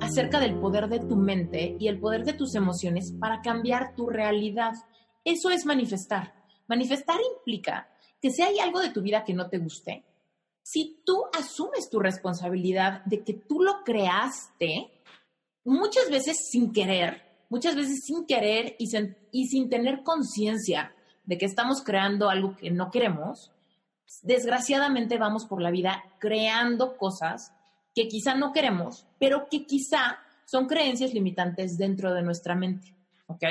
acerca del poder de tu mente y el poder de tus emociones para cambiar tu realidad. Eso es manifestar. Manifestar implica que si hay algo de tu vida que no te guste, si tú asumes tu responsabilidad de que tú lo creaste, muchas veces sin querer, muchas veces sin querer y sin, tener conciencia de que estamos creando algo que no queremos, desgraciadamente vamos por la vida creando cosas que quizá no queremos, pero que quizá son creencias limitantes dentro de nuestra mente. ¿Ok?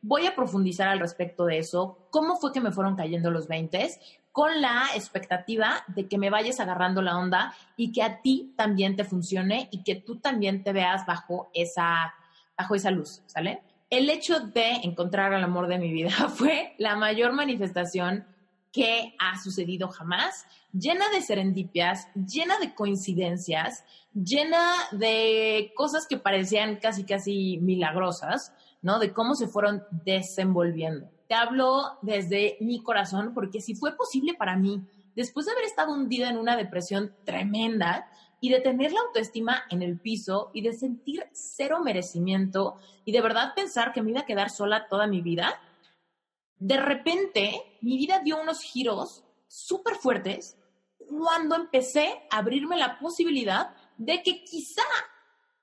Voy a profundizar al respecto de eso, cómo fue que me fueron cayendo los 20 con la expectativa de que me vayas agarrando la onda y que a ti también te funcione y que tú también te veas bajo esa, bajo esa luz, ¿sale? El hecho de encontrar el amor de mi vida fue la mayor manifestación que ha sucedido jamás, llena de serendipias, llena de coincidencias, llena de cosas que parecían casi, casi milagrosas, ¿no? De cómo se fueron desenvolviendo te hablo desde mi corazón porque si fue posible para mí, después de haber estado hundida en una depresión tremenda y de tener la autoestima en el piso y de sentir cero merecimiento y de verdad pensar que me iba a quedar sola toda mi vida, de repente mi vida dio unos giros súper fuertes cuando empecé a abrirme la posibilidad de que quizá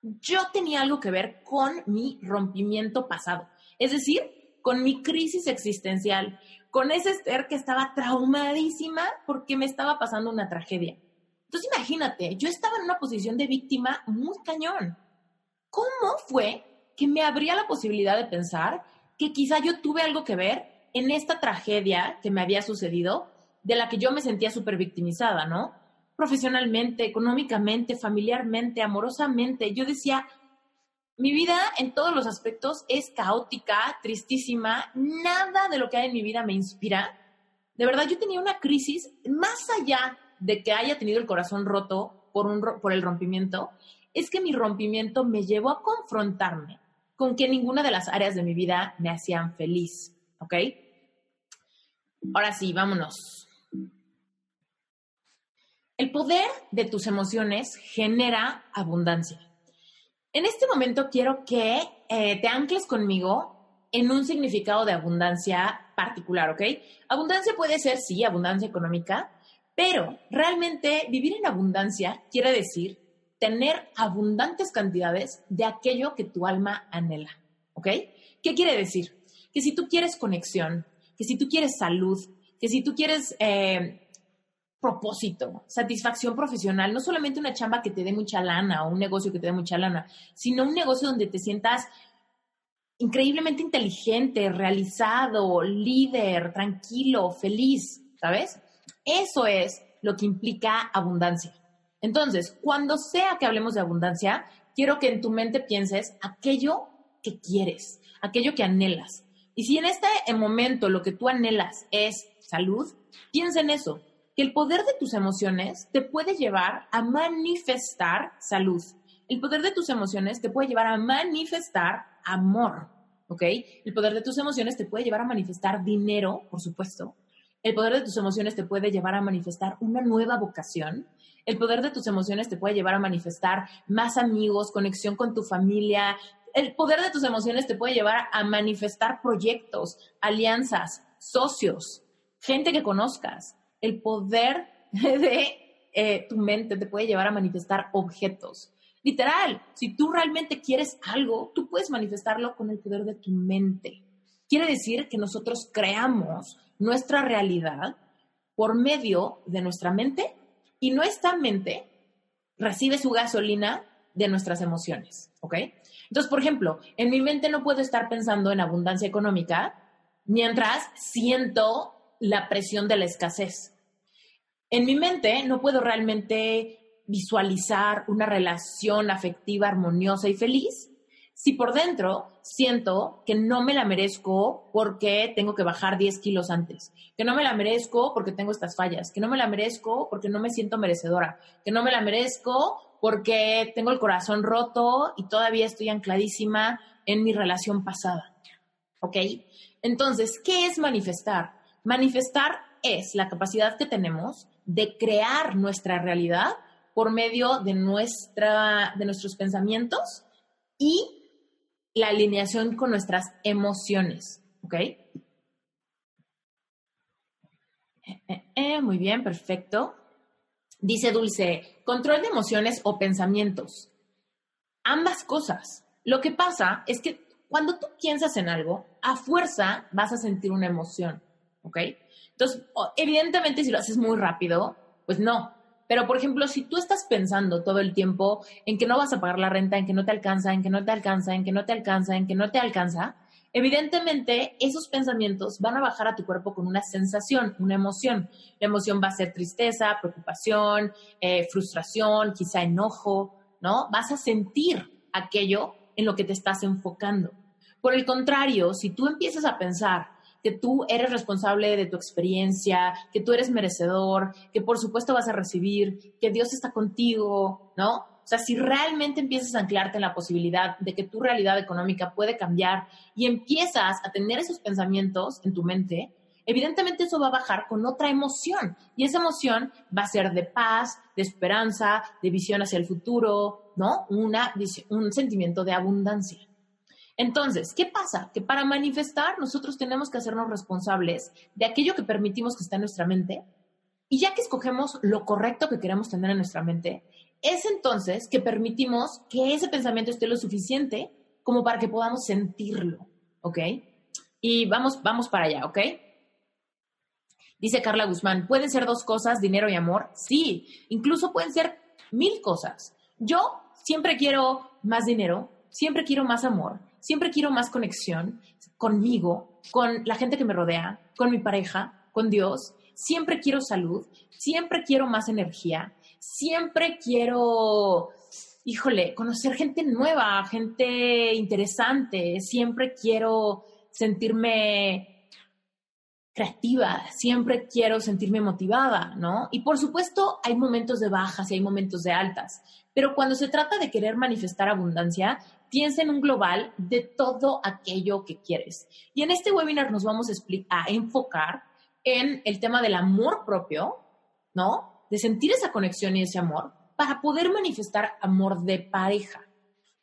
yo tenía algo que ver con mi rompimiento pasado. Es decir, con mi crisis existencial, con ese Esther que estaba traumadísima porque me estaba pasando una tragedia. Entonces imagínate, yo estaba en una posición de víctima muy cañón. ¿Cómo fue que me abría la posibilidad de pensar que quizá yo tuve algo que ver en esta tragedia que me había sucedido, de la que yo me sentía súper victimizada, ¿no? Profesionalmente, económicamente, familiarmente, amorosamente. Yo decía, mi vida en todos los aspectos es caótica, tristísima, nada de lo que hay en mi vida me inspira. De verdad, yo tenía una crisis más allá de que haya tenido el corazón roto por, un, por el rompimiento, es que mi rompimiento me llevó a confrontarme con que ninguna de las áreas de mi vida me hacían feliz, ¿ok? Ahora sí, vámonos. El poder de tus emociones genera abundancia. En este momento quiero que eh, te ancles conmigo en un significado de abundancia particular, ¿ok? Abundancia puede ser, sí, abundancia económica, pero realmente vivir en abundancia quiere decir tener abundantes cantidades de aquello que tu alma anhela, ¿ok? ¿Qué quiere decir? Que si tú quieres conexión, que si tú quieres salud, que si tú quieres eh, propósito, satisfacción profesional, no solamente una chamba que te dé mucha lana o un negocio que te dé mucha lana, sino un negocio donde te sientas increíblemente inteligente, realizado, líder, tranquilo, feliz, ¿sabes? Eso es lo que implica abundancia. Entonces, cuando sea que hablemos de abundancia, quiero que en tu mente pienses aquello que quieres, aquello que anhelas. Y si en este momento lo que tú anhelas es salud, piensa en eso que el poder de tus emociones te puede llevar a manifestar salud. El poder de tus emociones te puede llevar a manifestar amor, ¿ok? El poder de tus emociones te puede llevar a manifestar dinero, por supuesto. El poder de tus emociones te puede llevar a manifestar una nueva vocación. El poder de tus emociones te puede llevar a manifestar más amigos, conexión con tu familia. El poder de tus emociones te puede llevar a manifestar proyectos, alianzas, socios, gente que conozcas el poder de eh, tu mente te puede llevar a manifestar objetos. Literal, si tú realmente quieres algo, tú puedes manifestarlo con el poder de tu mente. Quiere decir que nosotros creamos nuestra realidad por medio de nuestra mente Y nuestra mente recibe su gasolina de nuestras emociones, ¿ok? Entonces, por ejemplo, en mi mente no puedo estar pensando en abundancia económica mientras siento la presión de la escasez. En mi mente no puedo realmente visualizar una relación afectiva, armoniosa y feliz si por dentro siento que no me la merezco porque tengo que bajar 10 kilos antes, que no me la merezco porque tengo estas fallas, que no me la merezco porque no me siento merecedora, que no me la merezco porque tengo el corazón roto y todavía estoy ancladísima en mi relación pasada. ¿Ok? Entonces, ¿qué es manifestar? Manifestar es la capacidad que tenemos de crear nuestra realidad por medio de, nuestra, de nuestros pensamientos y la alineación con nuestras emociones, ¿ok? Eh, eh, eh, muy bien, perfecto. Dice Dulce, control de emociones o pensamientos. Ambas cosas. Lo que pasa es que cuando tú piensas en algo, a fuerza vas a sentir una emoción, ¿ok? Entonces, evidentemente si lo haces muy rápido, pues no, pero, por ejemplo, si tú estás pensando todo el tiempo en que no vas a pagar la renta, en que no te alcanza, en que no te alcanza, en que no te alcanza, en que no te alcanza, evidentemente esos pensamientos van a bajar a tu cuerpo con una sensación, una emoción. La emoción va a ser tristeza, preocupación, eh, frustración, quizá enojo, ¿no? Vas a sentir aquello en lo que te estás enfocando. Por el contrario, si tú empiezas a pensar que tú eres responsable de tu experiencia, que tú eres merecedor, que por supuesto vas a recibir, que Dios está contigo, ¿no? O sea, si realmente empiezas a anclarte en la posibilidad de que tu realidad económica puede cambiar y empiezas a tener esos pensamientos en tu mente, evidentemente eso va a bajar con otra emoción. Y esa emoción va a ser de paz, de esperanza, de visión hacia el futuro, ¿no? Una, un sentimiento de abundancia. Entonces, ¿qué pasa? Que para manifestar nosotros tenemos que hacernos responsables de aquello que permitimos que está en nuestra mente y ya que escogemos lo correcto que queremos tener en nuestra mente, es entonces que permitimos que ese pensamiento esté lo suficiente como para que podamos sentirlo, ¿ok? Y vamos, vamos para allá, ¿ok? Dice Carla Guzmán, ¿pueden ser dos cosas, dinero y amor? Sí, incluso pueden ser mil cosas. Yo siempre quiero más dinero, siempre quiero más amor, Siempre quiero más conexión conmigo, con la gente que me rodea, con mi pareja, con Dios. Siempre quiero salud, siempre quiero más energía, siempre quiero, híjole, conocer gente nueva, gente interesante, siempre quiero sentirme creativa, siempre quiero sentirme motivada, ¿no? Y por supuesto hay momentos de bajas y hay momentos de altas, pero cuando se trata de querer manifestar abundancia, piensa en un global de todo aquello que quieres. Y en este webinar nos vamos a, enfocar en el tema del amor propio, ¿no? De sentir esa conexión y ese amor para poder manifestar amor de pareja.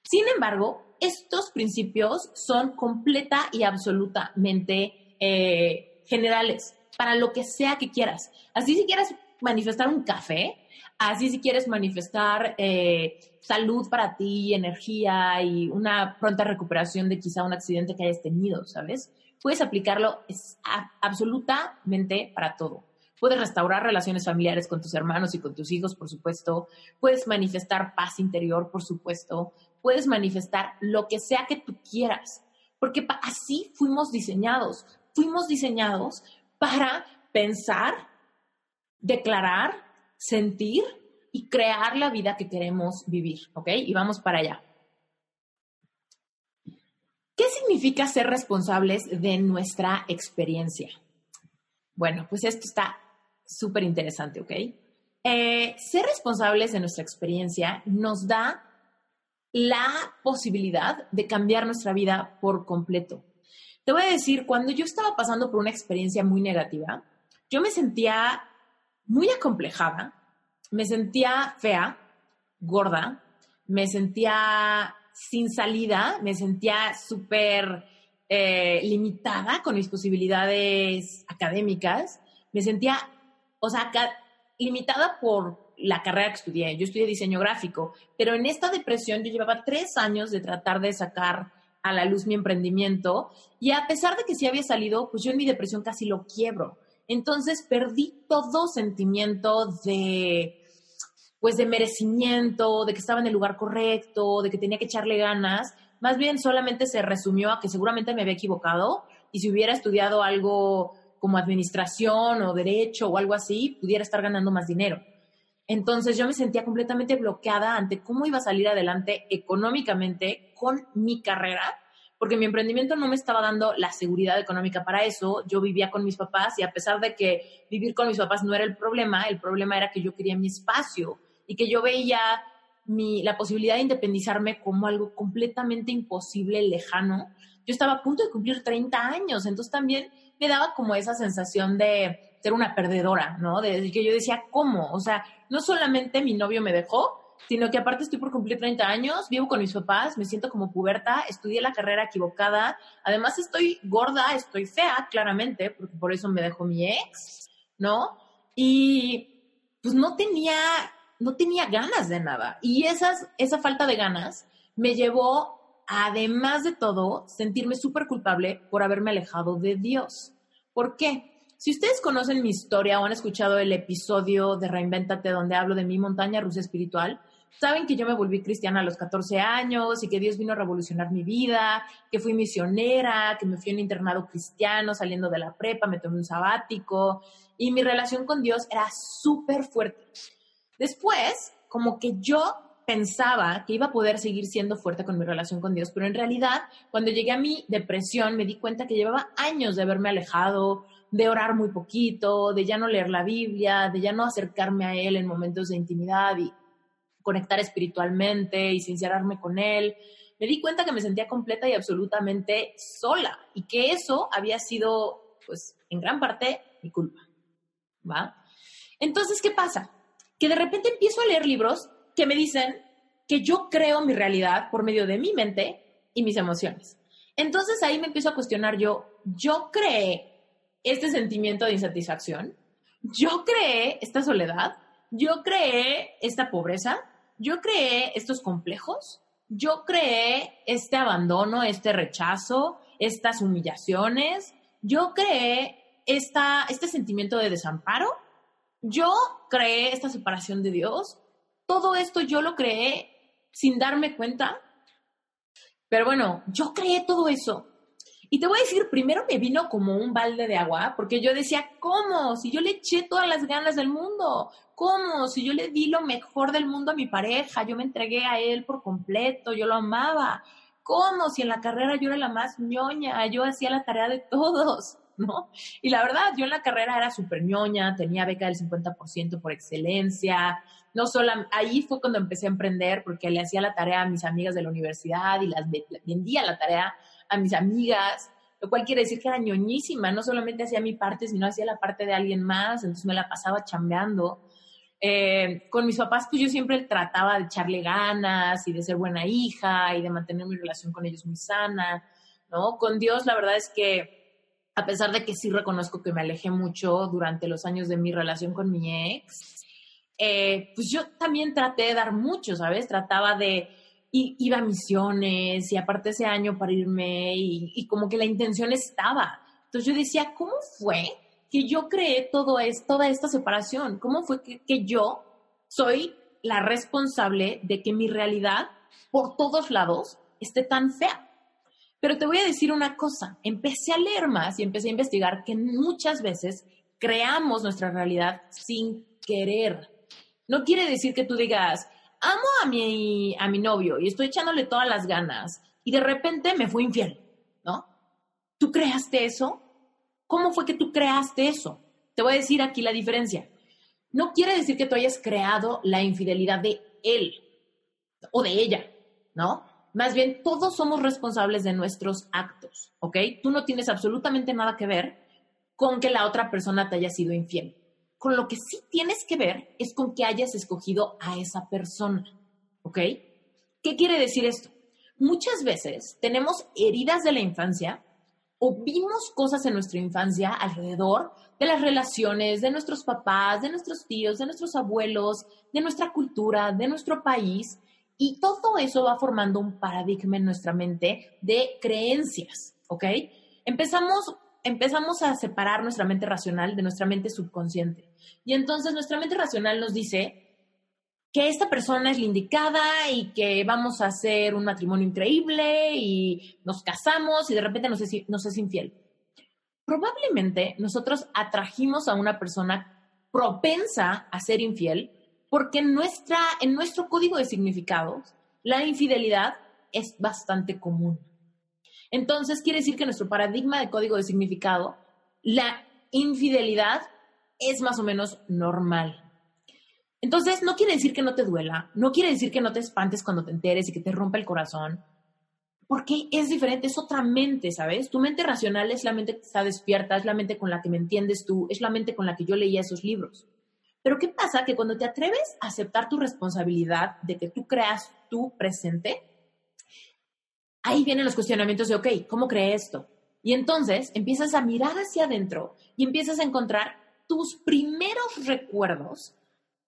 Sin embargo, estos principios son completa y absolutamente eh, generales para lo que sea que quieras. Así si quieres manifestar un café, así si quieres manifestar eh, salud para ti, energía y una pronta recuperación de quizá un accidente que hayas tenido, ¿sabes? Puedes aplicarlo absolutamente para todo. Puedes restaurar relaciones familiares con tus hermanos y con tus hijos, por supuesto. Puedes manifestar paz interior, por supuesto. Puedes manifestar lo que sea que tú quieras. Porque así fuimos diseñados. Fuimos diseñados para pensar, declarar, sentir y crear la vida que queremos vivir, ¿ok? Y vamos para allá. ¿Qué significa ser responsables de nuestra experiencia? Bueno, pues esto está súper interesante, ¿ok? Eh, ser responsables de nuestra experiencia nos da la posibilidad de cambiar nuestra vida por completo. Te voy a decir, cuando yo estaba pasando por una experiencia muy negativa, yo me sentía muy acomplejada, me sentía fea, gorda, me sentía sin salida, me sentía súper eh, limitada con mis posibilidades académicas, me sentía, o sea, limitada por la carrera que estudié. Yo estudié diseño gráfico, pero en esta depresión yo llevaba tres años de tratar de sacar a la luz mi emprendimiento y a pesar de que sí había salido, pues yo en mi depresión casi lo quiebro. Entonces perdí todo sentimiento de pues de merecimiento, de que estaba en el lugar correcto, de que tenía que echarle ganas, más bien solamente se resumió a que seguramente me había equivocado y si hubiera estudiado algo como administración o derecho o algo así, pudiera estar ganando más dinero. Entonces yo me sentía completamente bloqueada ante cómo iba a salir adelante económicamente con mi carrera, porque mi emprendimiento no me estaba dando la seguridad económica para eso. Yo vivía con mis papás y a pesar de que vivir con mis papás no era el problema, el problema era que yo quería mi espacio y que yo veía mi, la posibilidad de independizarme como algo completamente imposible, lejano. Yo estaba a punto de cumplir 30 años, entonces también me daba como esa sensación de ser una perdedora, ¿no? De que yo decía, ¿cómo? O sea, no solamente mi novio me dejó, sino que aparte estoy por cumplir 30 años, vivo con mis papás, me siento como puberta, estudié la carrera equivocada, además estoy gorda, estoy fea, claramente, porque por eso me dejó mi ex, ¿no? Y pues no tenía, no tenía ganas de nada. Y esas, esa falta de ganas me llevó, además de todo, sentirme súper culpable por haberme alejado de Dios. ¿Por qué? Si ustedes conocen mi historia o han escuchado el episodio de Reinventate donde hablo de mi montaña rusa espiritual, saben que yo me volví cristiana a los 14 años y que Dios vino a revolucionar mi vida, que fui misionera, que me fui a un internado cristiano saliendo de la prepa, me tomé un sabático y mi relación con Dios era súper fuerte. Después, como que yo pensaba que iba a poder seguir siendo fuerte con mi relación con Dios, pero en realidad, cuando llegué a mi depresión, me di cuenta que llevaba años de haberme alejado, de orar muy poquito, de ya no leer la Biblia, de ya no acercarme a Él en momentos de intimidad y conectar espiritualmente y sincerarme con Él. Me di cuenta que me sentía completa y absolutamente sola y que eso había sido, pues, en gran parte mi culpa. ¿Va? Entonces, ¿qué pasa? Que de repente empiezo a leer libros que me dicen que yo creo mi realidad por medio de mi mente y mis emociones. Entonces ahí me empiezo a cuestionar yo, yo creé este sentimiento de insatisfacción, yo creé esta soledad, yo creé esta pobreza, yo creé estos complejos, yo creé este abandono, este rechazo, estas humillaciones, yo creé esta, este sentimiento de desamparo, yo creé esta separación de Dios, todo esto yo lo creé sin darme cuenta. Pero bueno, yo creé todo eso y te voy a decir, primero me vino como un balde de agua, porque yo decía, ¿cómo? Si yo le eché todas las ganas del mundo, ¿cómo? Si yo le di lo mejor del mundo a mi pareja, yo me entregué a él por completo, yo lo amaba. ¿Cómo? Si en la carrera yo era la más ñoña, yo hacía la tarea de todos, ¿no? Y la verdad, yo en la carrera era súper ñoña, tenía beca del 50% por excelencia. No solo, ahí fue cuando empecé a emprender, porque le hacía la tarea a mis amigas de la universidad y las vendía la tarea a mis amigas, lo cual quiere decir que era ñoñísima, no solamente hacía mi parte, sino hacía la parte de alguien más, entonces me la pasaba chambeando. Eh, con mis papás, pues yo siempre trataba de echarle ganas y de ser buena hija y de mantener mi relación con ellos muy sana, ¿no? Con Dios, la verdad es que, a pesar de que sí reconozco que me alejé mucho durante los años de mi relación con mi ex, eh, pues yo también traté de dar mucho, ¿sabes? Trataba de y iba a misiones y aparte ese año para irme y, como que la intención estaba. Entonces yo decía, ¿cómo fue que yo creé todo esto, toda esta separación? ¿Cómo fue que, que yo soy la responsable de que mi realidad por todos lados esté tan fea? Pero te voy a decir una cosa, empecé a leer más y empecé a investigar que muchas veces creamos nuestra realidad sin querer. No quiere decir que tú digas, amo a mi, a mi novio y estoy echándole todas las ganas y de repente me fue infiel, ¿no? ¿Tú creaste eso? ¿Cómo fue que tú creaste eso? Te voy a decir aquí la diferencia. No quiere decir que tú hayas creado la infidelidad de él o de ella, ¿no? Más bien, todos somos responsables de nuestros actos, ¿ok? Tú no tienes absolutamente nada que ver con que la otra persona te haya sido infiel. Con lo que sí tienes que ver es con que hayas escogido a esa persona, ¿ok? ¿Qué quiere decir esto? Muchas veces tenemos heridas de la infancia o vimos cosas en nuestra infancia alrededor de las relaciones de nuestros papás, de nuestros tíos, de nuestros abuelos, de nuestra cultura, de nuestro país, y todo eso va formando un paradigma en nuestra mente de creencias, ¿ok? Empezamos empezamos a separar nuestra mente racional de nuestra mente subconsciente. Y entonces nuestra mente racional nos dice, que esta persona es la indicada y que vamos a hacer un matrimonio increíble y nos casamos y de repente nos es, nos es infiel. Probablemente nosotros atrajimos a una persona propensa a ser infiel porque en, nuestra, en nuestro código de significados la infidelidad es bastante común. Entonces, quiere decir que nuestro paradigma de código de significado, la infidelidad es más o menos normal. Entonces, no quiere decir que no te duela, no quiere decir que no te espantes cuando te enteres y que te rompa el corazón, porque es diferente, es otra mente, ¿sabes? Tu mente racional es la mente que está despierta, es la mente con la que me entiendes tú, es la mente con la que yo leía esos libros. Pero ¿qué pasa? Que cuando te atreves a aceptar tu responsabilidad de que tú creas tu presente, ahí vienen los cuestionamientos de, ok, ¿cómo creé esto? Y entonces empiezas a mirar hacia adentro y empiezas a encontrar tus primeros recuerdos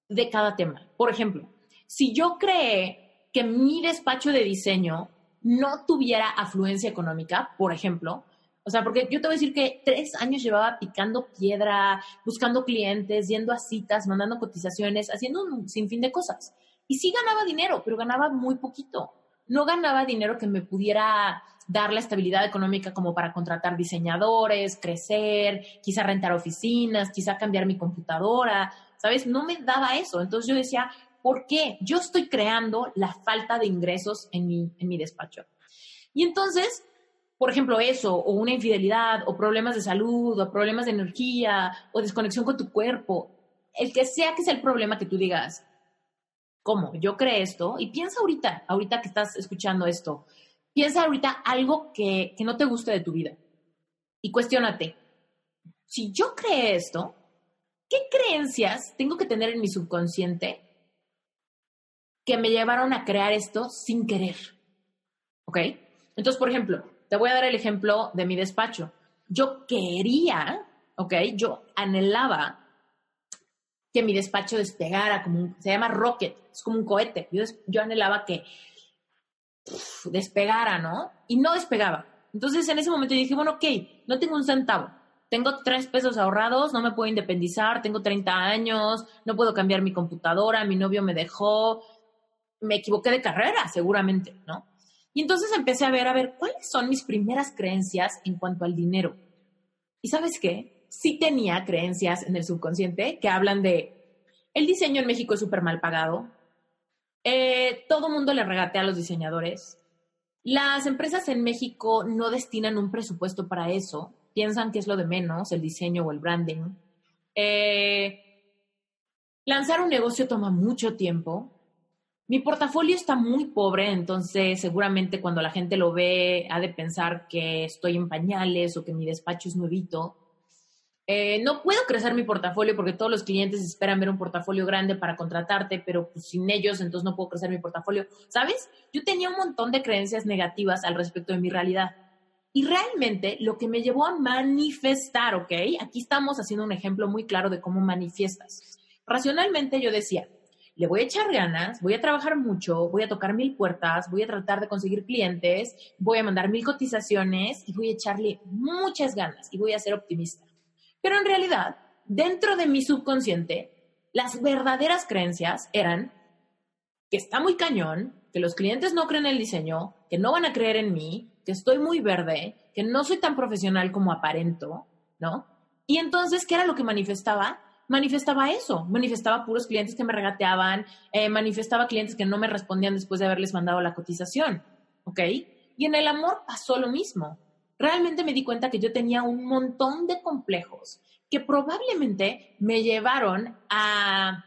de cada tema. Por ejemplo, si yo creé que mi despacho de diseño no tuviera afluencia económica, por ejemplo, o sea, porque yo te voy a decir que tres años llevaba picando piedra, buscando clientes, yendo a citas, mandando cotizaciones, haciendo un sinfín de cosas. Y sí ganaba dinero, pero ganaba muy poquito no ganaba dinero que me pudiera dar la estabilidad económica como para contratar diseñadores, crecer, quizá rentar oficinas, quizá cambiar mi computadora, ¿sabes? No me daba eso. Entonces yo decía, ¿por qué? Yo estoy creando la falta de ingresos en mi, en mi despacho. Y entonces, por ejemplo, eso, o una infidelidad, o problemas de salud, o problemas de energía, o desconexión con tu cuerpo, el que sea que sea el problema que tú digas, ¿Cómo? Yo creé esto y piensa ahorita, ahorita que estás escuchando esto, piensa ahorita algo que, que no te guste de tu vida y cuestiónate, si yo creé esto, ¿qué creencias tengo que tener en mi subconsciente que me llevaron a crear esto sin querer? ¿Ok? Entonces, por ejemplo, te voy a dar el ejemplo de mi despacho. Yo quería, ¿ok? Yo anhelaba que mi despacho despegara, como se llama rocket, es como un cohete. Yo, yo anhelaba que despegara, ¿no? Y no despegaba. Entonces en ese momento dije, bueno, ok, no tengo un centavo. Tengo tres pesos ahorrados, no me puedo independizar, tengo 30 años, no puedo cambiar mi computadora, mi novio me dejó, me equivoqué de carrera, seguramente, ¿no? Y entonces empecé a ver, a ver, ¿cuáles son mis primeras creencias en cuanto al dinero? ¿Y sabes qué? Sí tenía creencias en el subconsciente que hablan de el diseño en México es súper mal pagado, eh, todo mundo le regatea a los diseñadores, las empresas en México no destinan un presupuesto para eso, piensan que es lo de menos, el diseño o el branding. Eh, lanzar un negocio toma mucho tiempo. Mi portafolio está muy pobre, entonces seguramente cuando la gente lo ve ha de pensar que estoy en pañales o que mi despacho es nuevito. Eh, no puedo crecer mi portafolio porque todos los clientes esperan ver un portafolio grande para contratarte, pero pues, sin ellos entonces no puedo crecer mi portafolio. ¿Sabes? Yo tenía un montón de creencias negativas al respecto de mi realidad. Y realmente lo que me llevó a manifestar, ¿ok? Aquí estamos haciendo un ejemplo muy claro de cómo manifiestas. Racionalmente yo decía, le voy a echar ganas, voy a trabajar mucho, voy a tocar mil puertas, voy a tratar de conseguir clientes, voy a mandar mil cotizaciones y voy a echarle muchas ganas y voy a ser optimista. Pero en realidad, dentro de mi subconsciente, las verdaderas creencias eran que está muy cañón, que los clientes no creen en el diseño, que no van a creer en mí, que estoy muy verde, que no soy tan profesional como aparento, ¿no? Y entonces, ¿qué era lo que manifestaba? Manifestaba eso, manifestaba puros clientes que me regateaban, eh, manifestaba clientes que no me respondían después de haberles mandado la cotización, ¿ok? Y en el amor pasó lo mismo realmente me di cuenta que yo tenía un montón de complejos que probablemente me llevaron a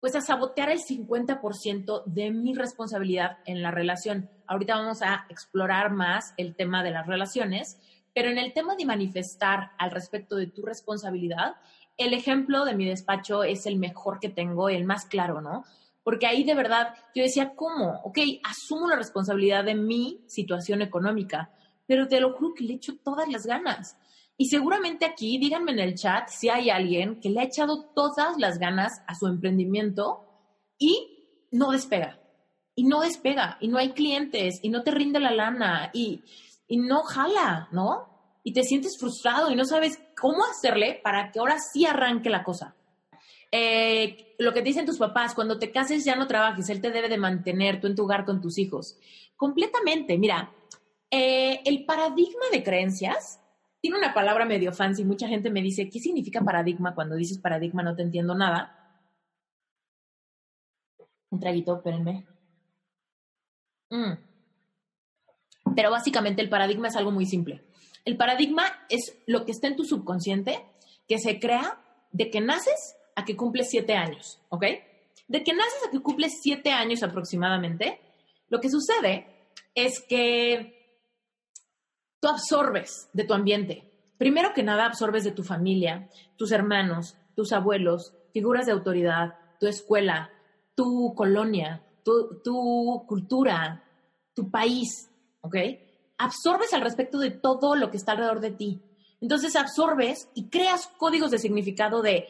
pues a sabotear el 50% de mi responsabilidad en la relación. Ahorita vamos a explorar más el tema de las relaciones, pero en el tema de manifestar al respecto de tu responsabilidad, el ejemplo de mi despacho es el mejor que tengo, el más claro, ¿no? Porque ahí de verdad yo decía, ¿cómo? Ok, asumo la responsabilidad de mi situación económica, pero te lo juro que le echo todas las ganas. Y seguramente aquí, díganme en el chat si hay alguien que le ha echado todas las ganas a su emprendimiento y no despega. Y no despega, y no hay clientes, y no te rinde la lana, y, y no jala, ¿no? Y te sientes frustrado y no sabes cómo hacerle para que ahora sí arranque la cosa. Eh, lo que te dicen tus papás, cuando te cases ya no trabajes, él te debe de mantener, tú en tu hogar con tus hijos. Completamente, mira, eh, el paradigma de creencias tiene una palabra medio fancy. Mucha gente me dice, ¿qué significa paradigma? Cuando dices paradigma no te entiendo nada. Un traguito, espérenme. Mm. Pero básicamente el paradigma es algo muy simple. El paradigma es lo que está en tu subconsciente que se crea de que naces a que cumples siete años, ¿ok? De que naces a que cumples siete años aproximadamente, lo que sucede es que tú absorbes de tu ambiente. Primero que nada, absorbes de tu familia, tus hermanos, tus abuelos, figuras de autoridad, tu escuela, tu colonia, tu, tu cultura, tu país, ¿ok? Absorbes al respecto de todo lo que está alrededor de ti. Entonces absorbes y creas códigos de significado de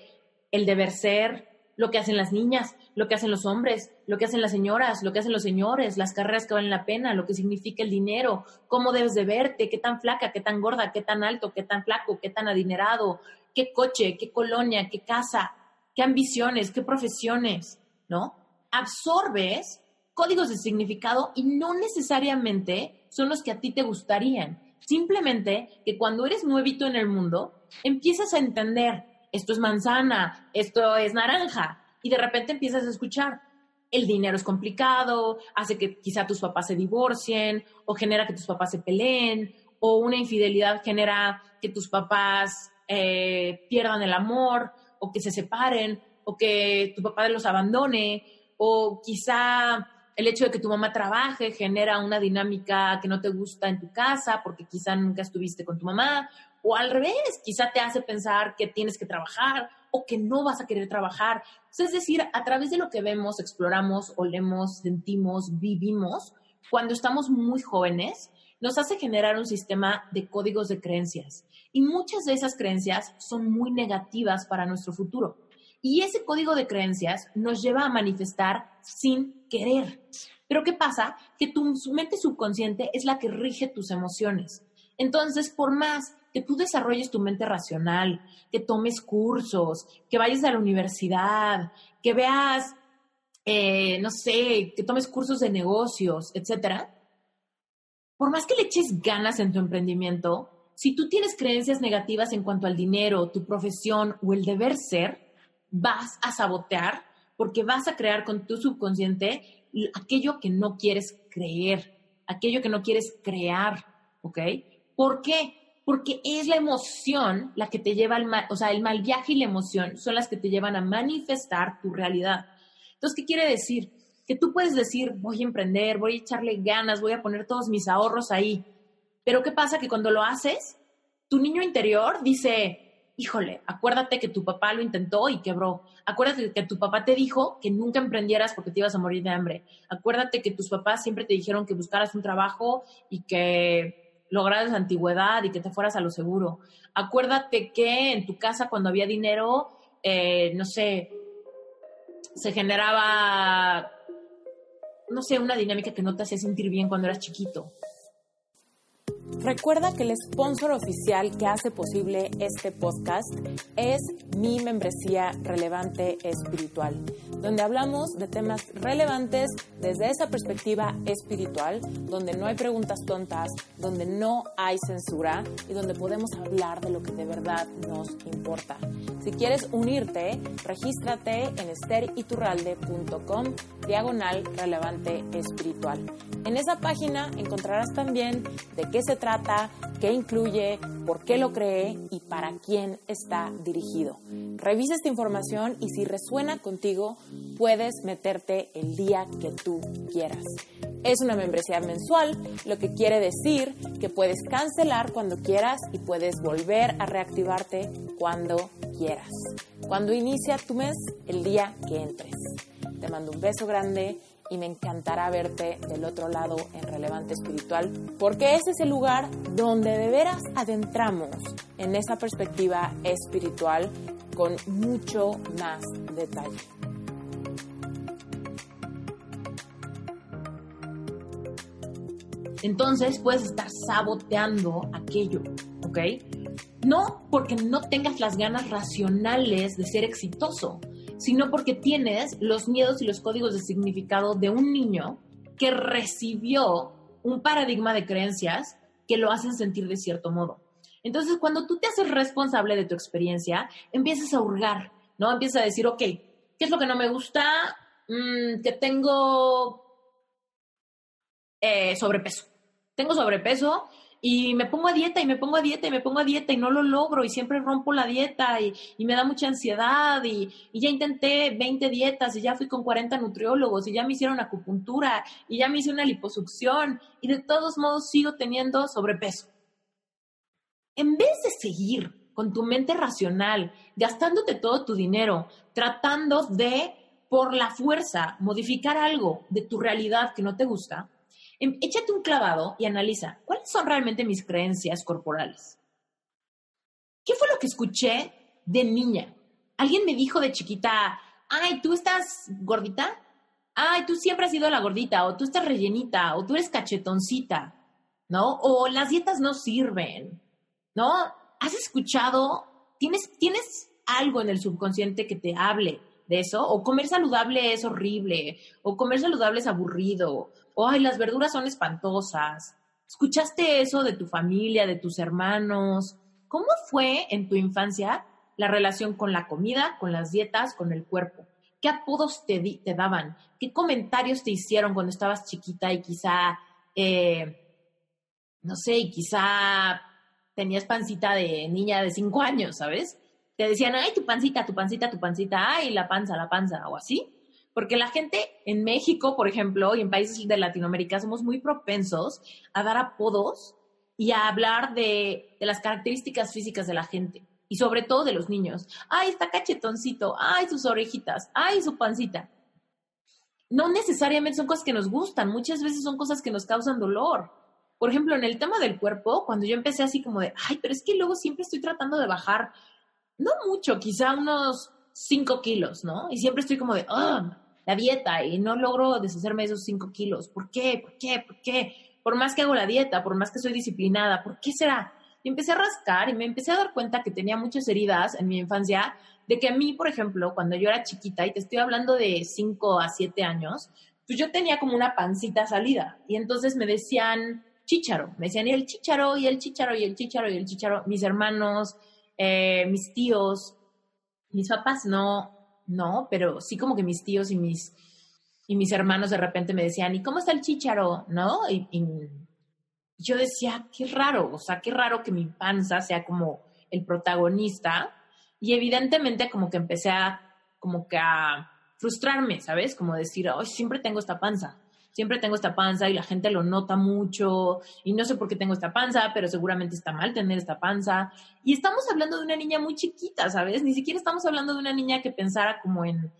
el deber ser, lo que hacen las niñas, lo que hacen los hombres, lo que hacen las señoras, lo que hacen los señores, las carreras que valen la pena, lo que significa el dinero, cómo debes de verte, qué tan flaca, qué tan gorda, qué tan alto, qué tan flaco, qué tan adinerado, qué coche, qué colonia, qué casa, qué ambiciones, qué profesiones, ¿no? Absorbes códigos de significado y no necesariamente son los que a ti te gustarían. Simplemente que cuando eres nuevito en el mundo, empiezas a entender, esto es manzana, esto es naranja, y de repente empiezas a escuchar, el dinero es complicado, hace que quizá tus papás se divorcien, o genera que tus papás se peleen, o una infidelidad genera que tus papás eh, pierdan el amor, o que se separen, o que tu papá los abandone, o quizá el hecho de que tu mamá trabaje genera una dinámica que no te gusta en tu casa porque quizá nunca estuviste con tu mamá, o al revés, quizá te hace pensar que tienes que trabajar o que no vas a querer trabajar. Es decir, a través de lo que vemos, exploramos, olemos, sentimos, vivimos, cuando estamos muy jóvenes, nos hace generar un sistema de códigos de creencias. Y muchas de esas creencias son muy negativas para nuestro futuro. Y ese código de creencias nos lleva a manifestar sin querer. Pero ¿qué pasa? Que tu mente subconsciente es la que rige tus emociones. Entonces, por más que tú desarrolles tu mente racional, que tomes cursos, que vayas a la universidad, que veas, eh, no sé, que tomes cursos de negocios, etcétera, por más que le eches ganas en tu emprendimiento, si tú tienes creencias negativas en cuanto al dinero, tu profesión o el deber ser, vas a sabotear porque vas a crear con tu subconsciente aquello que no quieres creer, aquello que no quieres crear, ¿ok? ¿Por qué? Porque es la emoción la que te lleva al mal, o sea, el mal viaje y la emoción son las que te llevan a manifestar tu realidad. Entonces, ¿qué quiere decir? Que tú puedes decir, voy a emprender, voy a echarle ganas, voy a poner todos mis ahorros ahí. Pero ¿qué pasa? Que cuando lo haces, tu niño interior dice, híjole, acuérdate que tu papá lo intentó y quebró. Acuérdate que tu papá te dijo que nunca emprendieras porque te ibas a morir de hambre. Acuérdate que tus papás siempre te dijeron que buscaras un trabajo y que lograras la antigüedad y que te fueras a lo seguro. Acuérdate que en tu casa cuando había dinero, eh, no sé, se generaba, no sé, una dinámica que no te hacía sentir bien cuando eras chiquito. Recuerda que el sponsor oficial que hace posible este podcast es mi membresía relevante espiritual, donde hablamos de temas relevantes desde esa perspectiva espiritual, donde no hay preguntas tontas, donde no hay censura y donde podemos hablar de lo que de verdad nos importa. Si quieres unirte, regístrate en esteriturralde.com diagonal relevante espiritual. En esa página encontrarás también de qué se trata, qué incluye, por qué lo cree y para quién está dirigido. Revisa esta información y si resuena contigo, puedes meterte el día que tú quieras. Es una membresía mensual, lo que quiere decir que puedes cancelar cuando quieras y puedes volver a reactivarte cuando quieras. Cuando inicia tu mes, el día que entres. Te mando un beso grande y me encantará verte del otro lado en Relevante Espiritual, porque ese es el lugar donde de veras adentramos en esa perspectiva espiritual con mucho más detalle. Entonces puedes estar saboteando aquello, ¿ok? No porque no tengas las ganas racionales de ser exitoso, sino porque tienes los miedos y los códigos de significado de un niño que recibió un paradigma de creencias que lo hacen sentir de cierto modo. Entonces, cuando tú te haces responsable de tu experiencia, empiezas a hurgar, ¿no? Empiezas a decir, ok, ¿qué es lo que no me gusta? Mm, que tengo eh, sobrepeso. Tengo sobrepeso y me pongo a dieta y me pongo a dieta y me pongo a dieta y no lo logro y siempre rompo la dieta y, me da mucha ansiedad y, y, ya intenté 20 dietas y ya fui con 40 nutriólogos y ya me hicieron acupuntura y ya me hice una liposucción y de todos modos sigo teniendo sobrepeso. En vez de seguir con tu mente racional, gastándote todo tu dinero, tratando de, por la fuerza, modificar algo de tu realidad que no te gusta, échate un clavado y analiza cuáles son realmente mis creencias corporales. ¿Qué fue lo que escuché de niña? Alguien me dijo de chiquita, ay, tú estás gordita, ay, tú siempre has sido la gordita, o tú estás rellenita, o tú eres cachetoncita, ¿no? O las dietas no sirven, ¿no? ¿Has escuchado? ¿Tienes, tienes algo en el subconsciente que te hable de eso? O comer saludable es horrible, o comer saludable es aburrido, ay, las verduras son espantosas. ¿Escuchaste eso de tu familia, de tus hermanos? ¿Cómo fue en tu infancia la relación con la comida, con las dietas, con el cuerpo? ¿Qué apodos te, te daban? ¿Qué comentarios te hicieron cuando estabas chiquita y quizá, eh, no sé, y quizá tenías pancita de niña de cinco años, ¿sabes? Te decían, ay, tu pancita, tu pancita, tu pancita, ay, la panza, la panza, o así. Porque la gente en México, por ejemplo, y en países de Latinoamérica, somos muy propensos a dar apodos y a hablar de, las características físicas de la gente. Y sobre todo de los niños. Ay, está cachetoncito. Ay, sus orejitas. Ay, su pancita. No necesariamente son cosas que nos gustan. Muchas veces son cosas que nos causan dolor. Por ejemplo, en el tema del cuerpo, cuando yo empecé así como de, ay, pero es que luego siempre estoy tratando de bajar, no mucho, quizá unos 5 kilos, ¿no? Y siempre estoy como de, ah, la dieta y no logro deshacerme de esos cinco kilos. ¿Por qué? ¿Por qué? ¿Por qué? Por más que hago la dieta, por más que soy disciplinada, ¿por qué será? Y empecé a rascar y me empecé a dar cuenta que tenía muchas heridas en mi infancia, de que a mí, por ejemplo, cuando yo era chiquita, y te estoy hablando de cinco a siete años, pues yo tenía como una pancita salida. Y entonces me decían chícharo, me decían y el chícharo, y el chícharo, y el chícharo, y el chícharo. Mis hermanos, eh, mis tíos, mis papás no, no, pero sí como que mis tíos y mis, y mis hermanos de repente me decían, ¿y cómo está el chícharo? ¿No? Y, yo decía, qué raro, o sea, qué raro que mi panza sea como el protagonista. Y evidentemente como que empecé a, como que a frustrarme, ¿sabes? Como decir, hoy siempre tengo esta panza siempre tengo esta panza y la gente lo nota mucho y no sé por qué tengo esta panza, pero seguramente está mal tener esta panza. Y estamos hablando de una niña muy chiquita, ¿sabes? Ni siquiera estamos hablando de una niña que pensara como en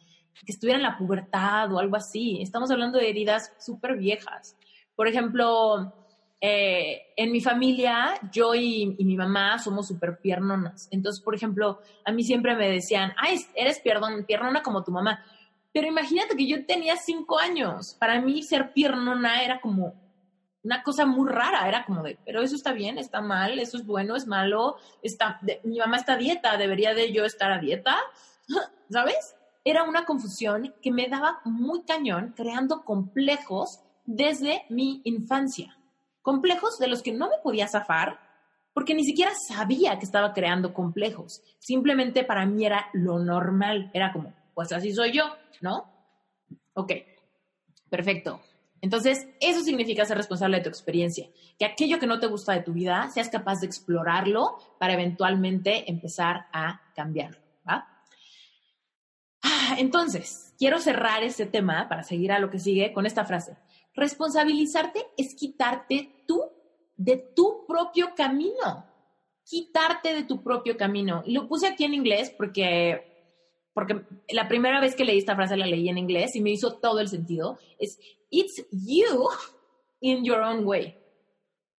que estuviera en la pubertad o algo así. Estamos hablando de heridas súper viejas. Por ejemplo, eh, en mi familia, yo y, mi mamá somos súper piernonas. Entonces, por ejemplo, a mí siempre me decían, ay, eres pierdón, piernona como tu mamá. Pero imagínate que yo tenía cinco años. Para mí ser piernona era como una cosa muy rara. Era como de, pero eso está bien, está mal, eso es bueno, es malo. Está, mi mamá está a dieta, debería de yo estar a dieta. ¿Sabes? Era una confusión que me daba muy cañón, creando complejos desde mi infancia. Complejos de los que no me podía zafar porque ni siquiera sabía que estaba creando complejos. Simplemente para mí era lo normal. Era como, pues así soy yo, ¿no? Ok, perfecto. Entonces, eso significa ser responsable de tu experiencia, que aquello que no te gusta de tu vida seas capaz de explorarlo para eventualmente empezar a cambiarlo, ¿va? Ah, entonces, quiero cerrar este tema para seguir a lo que sigue con esta frase. Responsabilizarte es quitarte tú de tu propio camino. Quitarte de tu propio camino. Y lo puse aquí en inglés porque porque la primera vez que leí esta frase la leí en inglés y me hizo todo el sentido, es It's you in your own way.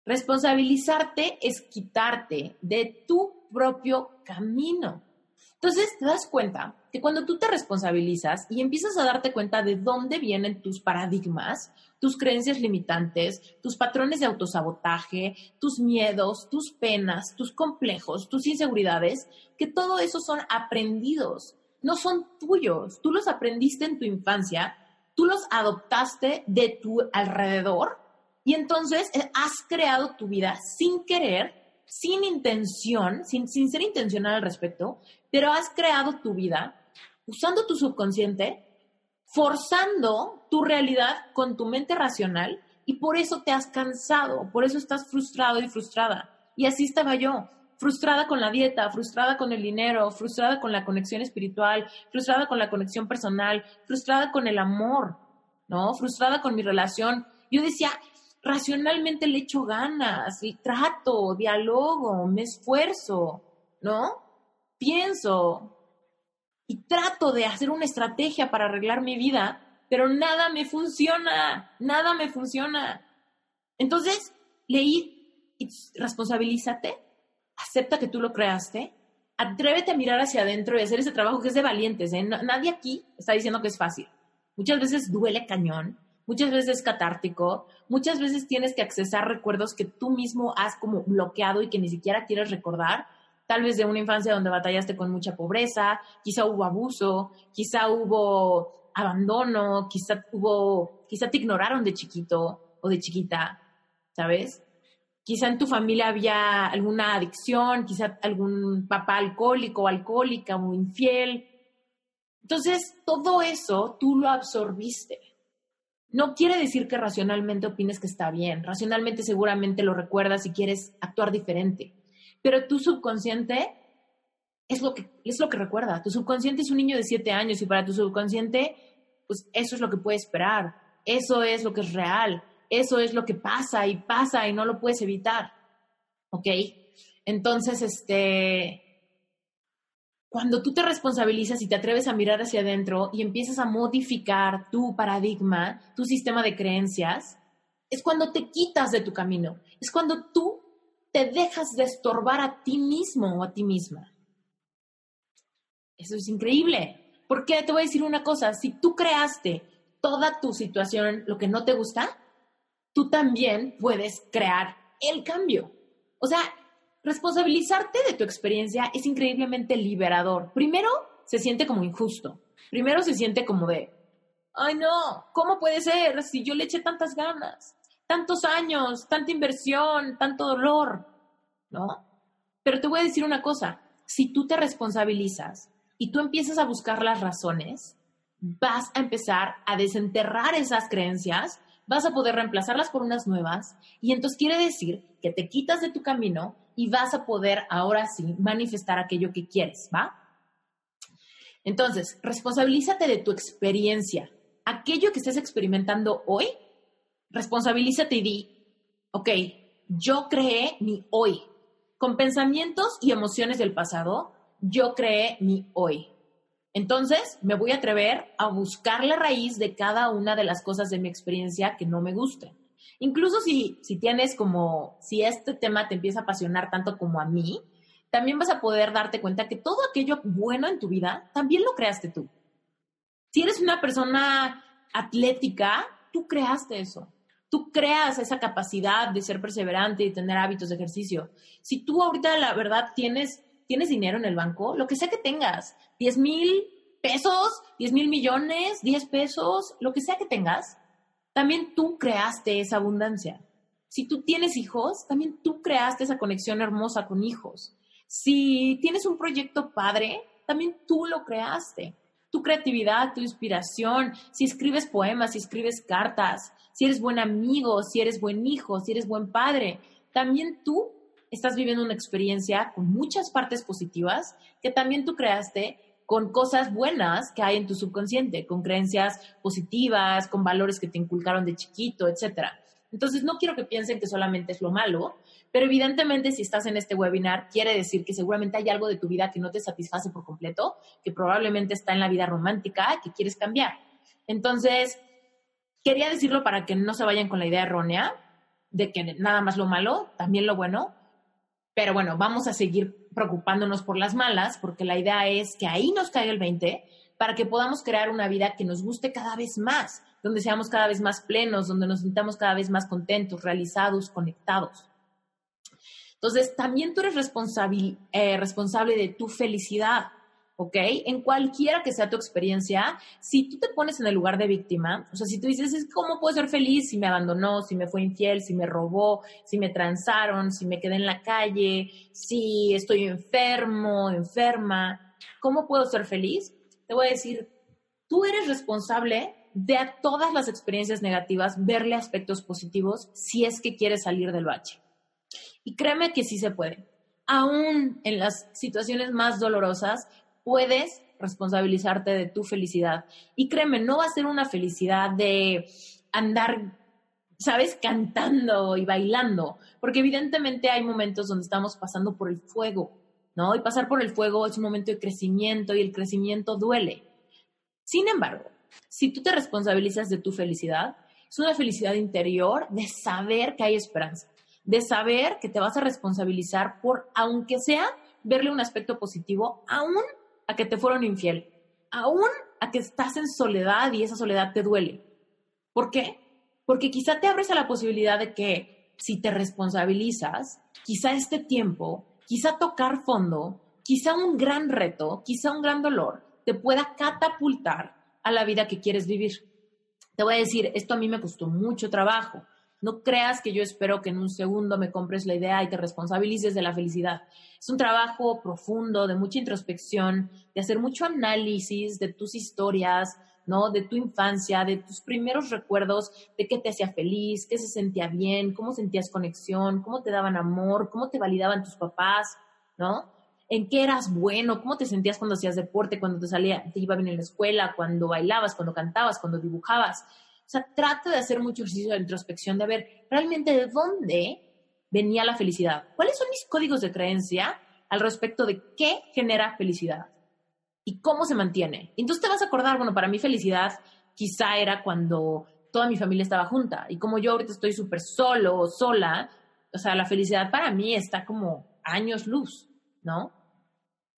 Responsabilizarte es quitarte de tu propio camino. Entonces te das cuenta que cuando tú te responsabilizas y empiezas a darte cuenta de dónde vienen tus paradigmas, tus creencias limitantes, tus patrones de autosabotaje, tus miedos, tus penas, tus complejos, tus inseguridades, que todo eso son aprendidos no son tuyos. Tú los aprendiste en tu infancia, tú los adoptaste de tu alrededor y entonces eh, has creado tu vida sin querer, sin intención, sin, sin ser intencional al respecto, pero has creado tu vida usando tu subconsciente, forzando tu realidad con tu mente racional y por eso te has cansado, por eso estás frustrado y frustrada. Y así estaba yo, frustrada con la dieta, frustrada con el dinero, frustrada con la conexión espiritual, frustrada con la conexión personal, frustrada con el amor, ¿no? Frustrada con mi relación. Yo decía, racionalmente le echo ganas y trato, dialogo, me esfuerzo, ¿no? Pienso y trato de hacer una estrategia para arreglar mi vida, pero nada me funciona, nada me funciona. Entonces, leí, responsabilízate, acepta que tú lo creaste, atrévete a mirar hacia adentro y hacer ese trabajo que es de valientes. ¿eh? Nadie aquí está diciendo que es fácil. Muchas veces duele cañón, muchas veces es catártico, muchas veces tienes que accesar recuerdos que tú mismo has como bloqueado y que ni siquiera quieres recordar, tal vez de una infancia donde batallaste con mucha pobreza, quizá hubo abuso, quizá hubo abandono, quizá hubo, quizá te ignoraron de chiquito o de chiquita, ¿sabes? Quizá en tu familia había alguna adicción, quizá algún papá alcohólico o alcohólica o infiel. Entonces, todo eso tú lo absorbiste. No quiere decir que racionalmente opines que está bien. Racionalmente seguramente lo recuerdas y quieres actuar diferente. Pero tu subconsciente es lo que, es lo que recuerda. Tu subconsciente es un niño de siete años y para tu subconsciente, pues eso es lo que puede esperar. Eso es lo que es real eso es lo que pasa y pasa y no lo puedes evitar. ¿Ok? Entonces, este, cuando tú te responsabilizas y te atreves a mirar hacia adentro y empiezas a modificar tu paradigma, tu sistema de creencias, es cuando te quitas de tu camino, es cuando tú te dejas de estorbar a ti mismo o a ti misma. Eso es increíble. Porque te voy a decir una cosa, si tú creaste toda tu situación, lo que no te gusta, tú también puedes crear el cambio. O sea, responsabilizarte de tu experiencia es increíblemente liberador. Primero, se siente como injusto. Primero se siente como de, ay no, ¿cómo puede ser si yo le eché tantas ganas? Tantos años, tanta inversión, tanto dolor, ¿no? Pero te voy a decir una cosa, si tú te responsabilizas y tú empiezas a buscar las razones, vas a empezar a desenterrar esas creencias vas a poder reemplazarlas por unas nuevas y entonces quiere decir que te quitas de tu camino y vas a poder ahora sí manifestar aquello que quieres, ¿va? Entonces, responsabilízate de tu experiencia. Aquello que estés experimentando hoy, responsabilízate y di, ok, yo creé mi hoy. Con pensamientos y emociones del pasado, yo creé mi hoy. Entonces, me voy a atrever a buscar la raíz de cada una de las cosas de mi experiencia que no me gusten. Incluso si, si tienes como, si este tema te empieza a apasionar tanto como a mí, también vas a poder darte cuenta que todo aquello bueno en tu vida también lo creaste tú. Si eres una persona atlética, tú creaste eso. Tú creas esa capacidad de ser perseverante y tener hábitos de ejercicio. Si tú ahorita la verdad tienes tienes dinero en el banco, lo que sea que tengas, 10 mil pesos, 10 mil millones, 10 pesos, lo que sea que tengas, también tú creaste esa abundancia. Si tú tienes hijos, también tú creaste esa conexión hermosa con hijos. Si tienes un proyecto padre, también tú lo creaste. Tu creatividad, tu inspiración, si escribes poemas, si escribes cartas, si eres buen amigo, si eres buen hijo, si eres buen padre, también tú estás viviendo una experiencia con muchas partes positivas que también tú creaste con cosas buenas que hay en tu subconsciente, con creencias positivas, con valores que te inculcaron de chiquito, etc. Entonces, no quiero que piensen que solamente es lo malo, pero evidentemente si estás en este webinar, quiere decir que seguramente hay algo de tu vida que no te satisface por completo, que probablemente está en la vida romántica, que quieres cambiar. Entonces, quería decirlo para que no se vayan con la idea errónea de que nada más lo malo, también lo bueno, pero bueno, vamos a seguir preocupándonos por las malas, porque la idea es que ahí nos caiga el 20 para que podamos crear una vida que nos guste cada vez más, donde seamos cada vez más plenos, donde nos sintamos cada vez más contentos, realizados, conectados. Entonces, también tú eres responsable, eh, responsable de tu felicidad. ¿Ok? En cualquiera que sea tu experiencia, si tú te pones en el lugar de víctima, o sea, si tú dices, ¿cómo puedo ser feliz si me abandonó, si me fue infiel, si me robó, si me transaron, si me quedé en la calle, si estoy enfermo, enferma? ¿Cómo puedo ser feliz? Te voy a decir, tú eres responsable de a todas las experiencias negativas verle aspectos positivos si es que quieres salir del bache. Y créeme que sí se puede. Aún en las situaciones más dolorosas, puedes responsabilizarte de tu felicidad. Y créeme, no va a ser una felicidad de andar, ¿sabes?, cantando y bailando, porque evidentemente hay momentos donde estamos pasando por el fuego, ¿no? Y pasar por el fuego es un momento de crecimiento y el crecimiento duele. Sin embargo, si tú te responsabilizas de tu felicidad, es una felicidad interior de saber que hay esperanza, de saber que te vas a responsabilizar por, aunque sea, verle un aspecto positivo, aún a que te fueron infiel, aún a que estás en soledad y esa soledad te duele. ¿Por qué? Porque quizá te abres a la posibilidad de que si te responsabilizas, quizá este tiempo, quizá tocar fondo, quizá un gran reto, quizá un gran dolor, te pueda catapultar a la vida que quieres vivir. Te voy a decir, esto a mí me costó mucho trabajo. No creas que yo espero que en un segundo me compres la idea y te responsabilices de la felicidad. Es un trabajo profundo, de mucha introspección, de hacer mucho análisis de tus historias, ¿no? De tu infancia, de tus primeros recuerdos, de qué te hacía feliz, qué se sentía bien, cómo sentías conexión, cómo te daban amor, cómo te validaban tus papás, ¿no? En qué eras bueno, cómo te sentías cuando hacías deporte, cuando te salía, te iba bien en la escuela, cuando bailabas, cuando cantabas, cuando dibujabas. O sea, trato de hacer mucho ejercicio de introspección, de ver realmente de dónde venía la felicidad. ¿Cuáles son mis códigos de creencia al respecto de qué genera felicidad? ¿Y cómo se mantiene? Entonces te vas a acordar, bueno, para mí felicidad quizá era cuando toda mi familia estaba junta. Y como yo ahorita estoy súper solo o sola, o sea, la felicidad para mí está como años luz, ¿no?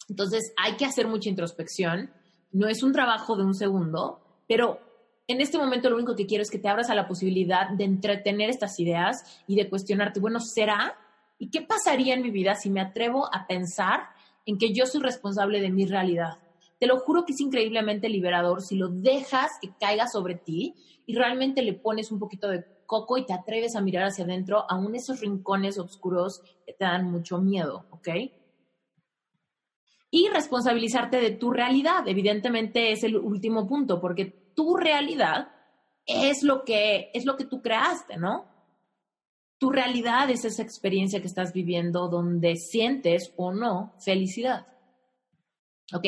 Entonces hay que hacer mucha introspección. No es un trabajo de un segundo, pero en este momento lo único que quiero es que te abras a la posibilidad de entretener estas ideas y de cuestionarte, bueno, ¿será? ¿Y qué pasaría en mi vida si me atrevo a pensar en que yo soy responsable de mi realidad? Te lo juro que es increíblemente liberador si lo dejas que caiga sobre ti y realmente le pones un poquito de coco y te atreves a mirar hacia adentro, aún esos rincones oscuros que te dan mucho miedo, ¿ok? Y responsabilizarte de tu realidad, evidentemente es el último punto, porque tu realidad es lo que es lo que tú creaste, ¿no? Tu realidad es esa experiencia que estás viviendo donde sientes o no felicidad. Ok,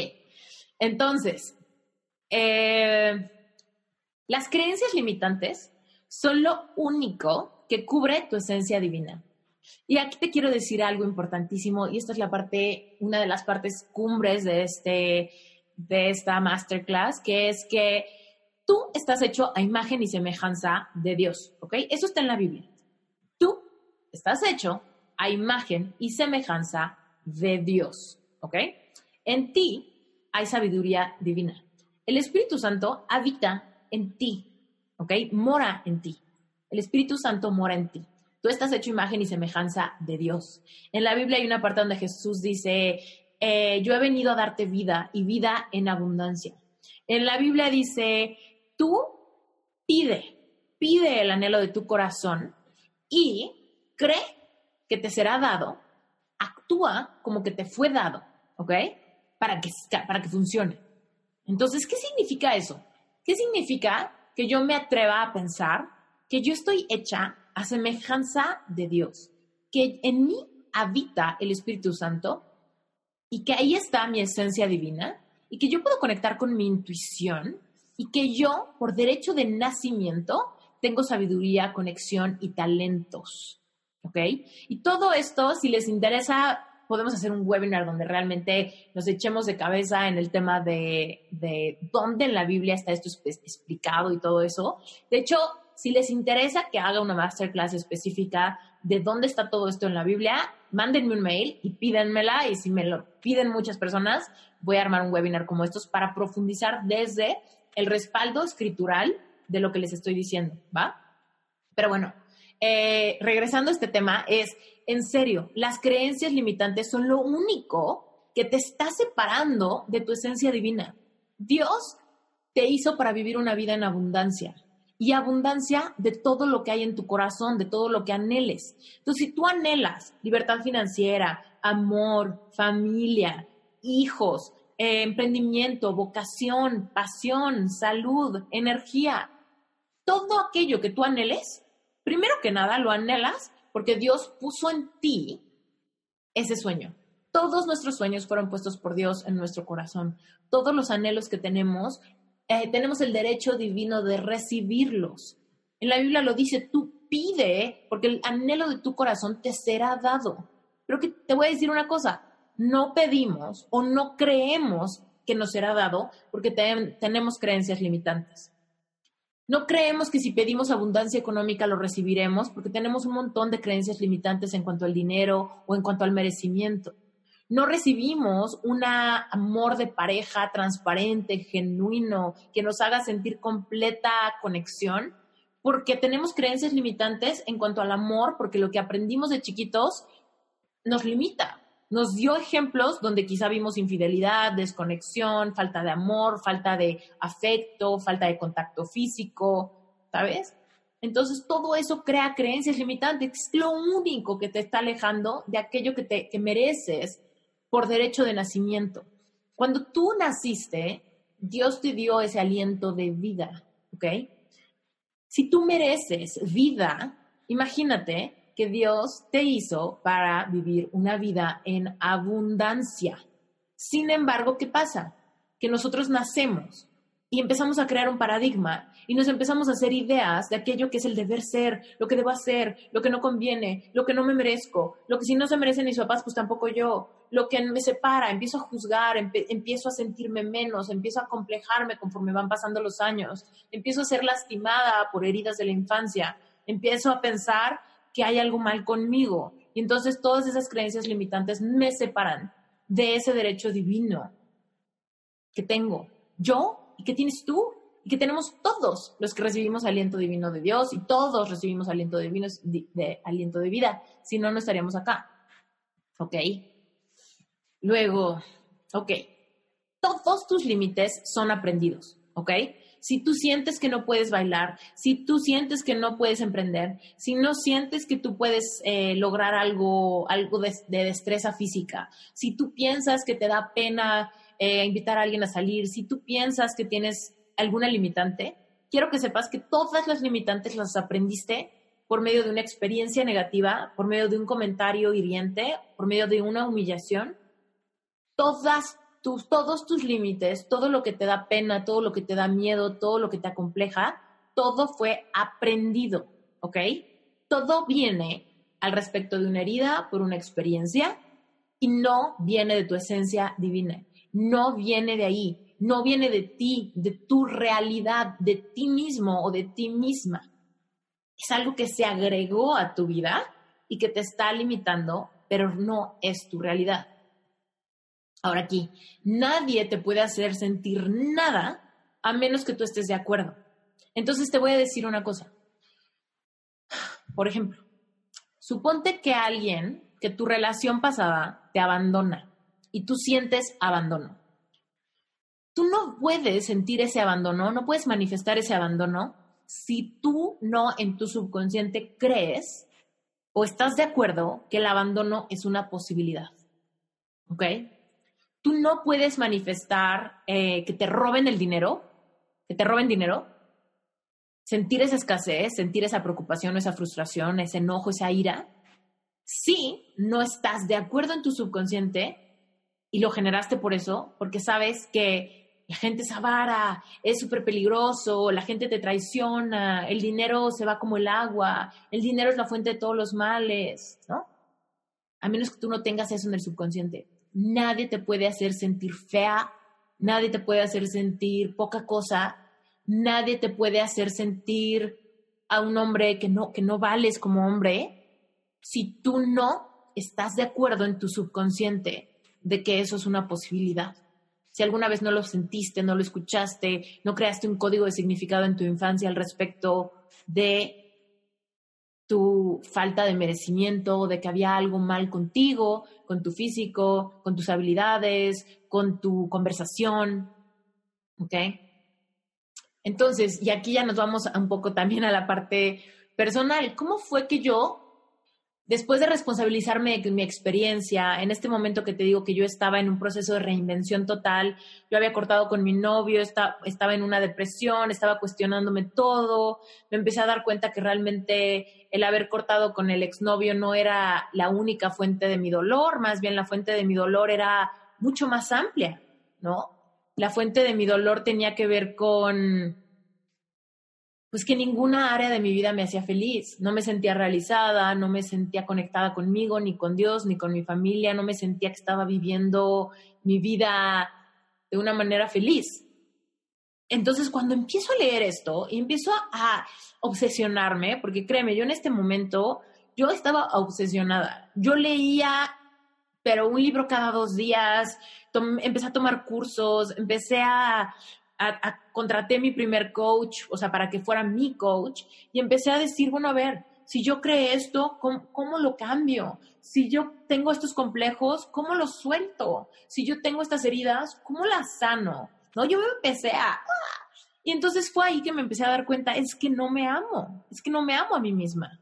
entonces, eh, las creencias limitantes son lo único que cubre tu esencia divina. Y aquí te quiero decir algo importantísimo, y esta es la parte, una de las partes cumbres de, este, de esta masterclass, que es que tú estás hecho a imagen y semejanza de Dios, ¿ok? Eso está en la Biblia. Tú estás hecho a imagen y semejanza de Dios, ¿ok? En ti hay sabiduría divina. El Espíritu Santo habita en ti, ¿ok? Mora en ti. El Espíritu Santo mora en ti. Tú estás hecho imagen y semejanza de Dios. En la Biblia hay una parte donde Jesús dice, eh, yo he venido a darte vida y vida en abundancia. En la Biblia dice, tú pide, pide el anhelo de tu corazón y cree que te será dado, actúa como que te fue dado, ¿ok? Para que, para que funcione. Entonces, ¿qué significa eso? ¿Qué significa que yo me atreva a pensar que yo estoy hecha a semejanza de Dios, que en mí habita el Espíritu Santo y que ahí está mi esencia divina y que yo puedo conectar con mi intuición y que yo, por derecho de nacimiento, tengo sabiduría, conexión y talentos. ¿Ok? Y todo esto, si les interesa, podemos hacer un webinar donde realmente nos echemos de cabeza en el tema de, de dónde en la Biblia está esto explicado y todo eso. De hecho, si les interesa que haga una masterclass específica de dónde está todo esto en la Biblia, mándenme un mail y pídenmela y si me lo piden muchas personas, voy a armar un webinar como estos para profundizar desde el respaldo escritural de lo que les estoy diciendo, ¿va? Pero bueno, eh, regresando a este tema, es, en serio, las creencias limitantes son lo único que te está separando de tu esencia divina. Dios te hizo para vivir una vida en abundancia y abundancia de todo lo que hay en tu corazón, de todo lo que anheles. Entonces, si tú anhelas libertad financiera, amor, familia, hijos, eh, emprendimiento, vocación, pasión, salud, energía, todo aquello que tú anheles, primero que nada lo anhelas porque Dios puso en ti ese sueño. Todos nuestros sueños fueron puestos por Dios en nuestro corazón. Todos los anhelos que tenemos eh, tenemos el derecho divino de recibirlos. En la Biblia lo dice, tú pide, porque el anhelo de tu corazón te será dado. Pero que te voy a decir una cosa, no pedimos o no creemos que nos será dado porque tenemos creencias limitantes. No creemos que si pedimos abundancia económica lo recibiremos porque tenemos un montón de creencias limitantes en cuanto al dinero o en cuanto al merecimiento no recibimos un amor de pareja transparente, genuino, que nos haga sentir completa conexión, porque tenemos creencias limitantes en cuanto al amor, porque lo que aprendimos de chiquitos nos limita. Nos dio ejemplos donde quizá vimos infidelidad, desconexión, falta de amor, falta de afecto, falta de contacto físico, ¿sabes? Entonces todo eso crea creencias limitantes, es lo único que te está alejando de aquello que, te, que mereces por derecho de nacimiento. Cuando tú naciste, Dios te dio ese aliento de vida, ¿ok? Si tú mereces vida, imagínate que Dios te hizo para vivir una vida en abundancia. Sin embargo, ¿qué pasa? Que nosotros nacemos y empezamos a crear un paradigma y nos empezamos a hacer ideas de aquello que es el deber ser, lo que debo hacer, lo que no conviene, lo que no me merezco, lo que si no se merecen mis papás, pues tampoco yo, lo que me separa, empiezo a juzgar, empiezo a sentirme menos, empiezo a complejarme conforme van pasando los años, empiezo a ser lastimada por heridas de la infancia, empiezo a pensar que hay algo mal conmigo y entonces todas esas creencias limitantes me separan de ese derecho divino que tengo. Yo y que tienes tú y que tenemos todos los que recibimos aliento divino de Dios y todos recibimos aliento divino de, aliento de vida, si no, no estaríamos acá. ¿Ok? Luego, ok, todos tus límites son aprendidos, ¿ok? Si tú sientes que no puedes bailar, si tú sientes que no puedes emprender, si no sientes que tú puedes eh, lograr algo, algo de, destreza física, si tú piensas que te da pena eh, invitar a alguien a salir, si tú piensas que tienes alguna limitante, quiero que sepas que todas las limitantes las aprendiste por medio de una experiencia negativa, por medio de un comentario hiriente, por medio de una humillación. Todas tus, todos tus límites, todo lo que te da pena, todo lo que te da miedo, todo lo que te acompleja, todo fue aprendido, ¿ok? Todo viene al respecto de una herida por una experiencia y no viene de tu esencia divina no viene de ahí, no viene de ti, de tu realidad, de ti mismo o de ti misma. Es algo que se agregó a tu vida y que te está limitando, pero no es tu realidad. Ahora aquí, nadie te puede hacer sentir nada a menos que tú estés de acuerdo. Entonces te voy a decir una cosa. Por ejemplo, suponte que alguien, que tu relación pasada te abandona y tú sientes abandono. Tú no puedes sentir ese abandono, no puedes manifestar ese abandono si tú no en tu subconsciente crees o estás de acuerdo que el abandono es una posibilidad. ¿Ok? Tú no puedes manifestar eh, que te roben el dinero, que te roben dinero, sentir esa escasez, sentir esa preocupación, esa frustración, ese enojo, esa ira, si no estás de acuerdo en tu subconsciente y lo generaste por eso, porque sabes que la gente es avara, es súper peligroso, la gente te traiciona, el dinero se va como el agua, el dinero es la fuente de todos los males, ¿no? A menos que tú no tengas eso en el subconsciente. Nadie te puede hacer sentir fea, nadie te puede hacer sentir poca cosa, nadie te puede hacer sentir a un hombre que no, que no vales como hombre si tú no estás de acuerdo en tu subconsciente de que eso es una posibilidad. Si alguna vez no lo sentiste, no lo escuchaste, no creaste un código de significado en tu infancia al respecto de tu falta de merecimiento, de que había algo mal contigo, con tu físico, con tus habilidades, con tu conversación. ¿Ok? Entonces, y aquí ya nos vamos un poco también a la parte personal. ¿Cómo fue que yo después de responsabilizarme de mi experiencia, en este momento que te digo que yo estaba en un proceso de reinvención total, yo había cortado con mi novio, estaba en una depresión, estaba cuestionándome todo, me empecé a dar cuenta que realmente el haber cortado con el exnovio no era la única fuente de mi dolor, más bien la fuente de mi dolor era mucho más amplia, ¿no? La fuente de mi dolor tenía que ver con pues que ninguna área de mi vida me hacía feliz. No me sentía realizada, no me sentía conectada conmigo, ni con Dios, ni con mi familia, no me sentía que estaba viviendo mi vida de una manera feliz. Entonces, cuando empiezo a leer esto y empiezo a obsesionarme, porque créeme, yo en este momento, yo estaba obsesionada. Yo leía, pero un libro cada dos días, empecé a tomar cursos, empecé a, a, contraté mi primer coach, o sea, para que fuera mi coach, y empecé a decir, bueno, a ver, si yo creé esto, ¿cómo, lo cambio? Si yo tengo estos complejos, ¿cómo los suelto? Si yo tengo estas heridas, ¿cómo las sano? No, yo me empecé a... Y entonces fue ahí que me empecé a dar cuenta, es que no me amo, es que no me amo a mí misma.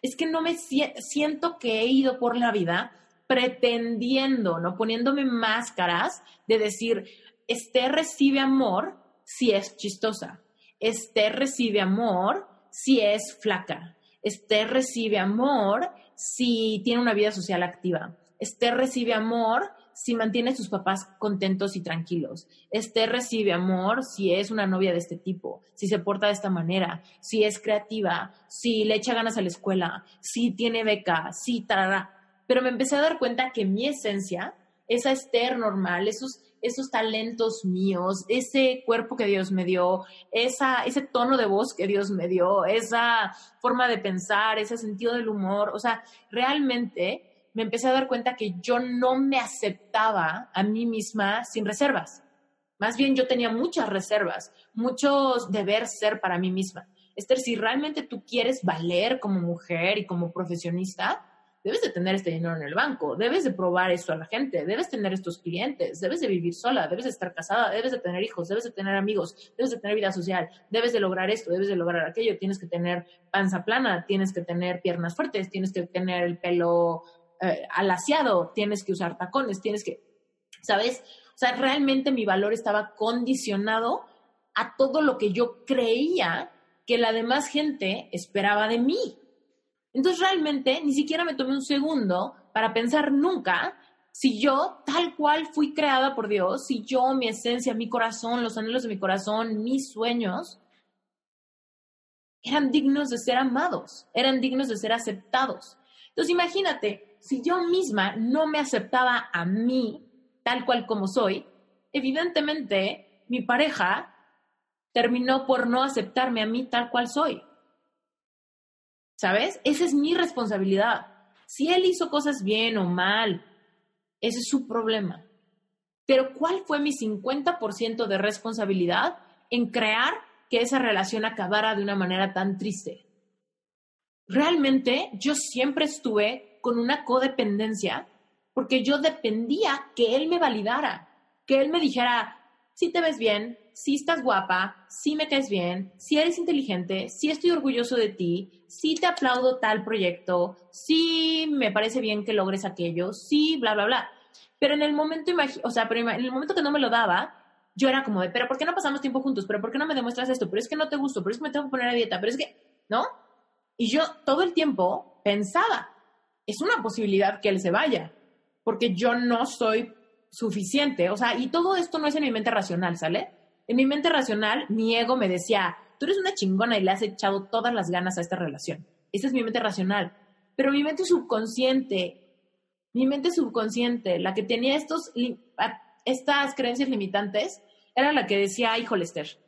Es que no me siento que he ido por la vida pretendiendo, ¿no? Poniéndome máscaras de decir, Esther recibe amor si es chistosa. Esther recibe amor si es flaca. Esther recibe amor si tiene una vida social activa. Esther recibe amor si mantiene a sus papás contentos y tranquilos. Esther recibe amor si es una novia de este tipo, si se porta de esta manera, si es creativa, si le echa ganas a la escuela, si tiene beca, si tarara. Pero me empecé a dar cuenta que mi esencia, esa Esther normal, esos esos talentos míos, ese cuerpo que Dios me dio, esa, ese tono de voz que Dios me dio, esa forma de pensar, ese sentido del humor. O sea, realmente me empecé a dar cuenta que yo no me aceptaba a mí misma sin reservas. Más bien yo tenía muchas reservas, muchos deber ser para mí misma. Esther, si realmente tú quieres valer como mujer y como profesionista, debes de tener este dinero en el banco, debes de probar esto a la gente, debes tener estos clientes, debes de vivir sola, debes de estar casada, debes de tener hijos, debes de tener amigos, debes de tener vida social, debes de lograr esto, debes de lograr aquello, tienes que tener panza plana, tienes que tener piernas fuertes, tienes que tener el pelo eh, alaciado, tienes que usar tacones, tienes que, ¿sabes? O sea, realmente mi valor estaba condicionado a todo lo que yo creía que la demás gente esperaba de mí. Entonces realmente ni siquiera me tomé un segundo para pensar nunca si yo, tal cual fui creada por Dios, si yo, mi esencia, mi corazón, los anhelos de mi corazón, mis sueños, eran dignos de ser amados, eran dignos de ser aceptados. Entonces imagínate, si yo misma no me aceptaba a mí tal cual como soy, evidentemente mi pareja terminó por no aceptarme a mí tal cual soy. ¿Sabes? Esa es mi responsabilidad. Si él hizo cosas bien o mal, ese es su problema. Pero ¿cuál fue mi 50% de responsabilidad en crear que esa relación acabara de una manera tan triste? Realmente yo siempre estuve con una codependencia porque yo dependía que él me validara, que él me dijera, si te ves bien, si estás guapa, si me caes bien, si eres inteligente, si estoy orgulloso de ti, si te aplaudo tal proyecto, si me parece bien que logres aquello, si bla, bla, bla. Pero en el momento, o sea, pero en el momento que no me lo daba, yo era como de, pero ¿por qué no pasamos tiempo juntos? ¿Pero por qué no me demuestras esto? Pero es que no te gusto, pero es que me tengo que poner a dieta, pero es que, ¿no? Y yo todo el tiempo pensaba, es una posibilidad que él se vaya, porque yo no soy suficiente, o sea, y todo esto no es en mi mente racional, ¿sale? En mi mente racional, mi ego me decía, tú eres una chingona y le has echado todas las ganas a esta relación. Esa es mi mente racional. Pero mi mente subconsciente, mi mente subconsciente, la que tenía estos, estas creencias limitantes, era la que decía, híjole, Esther,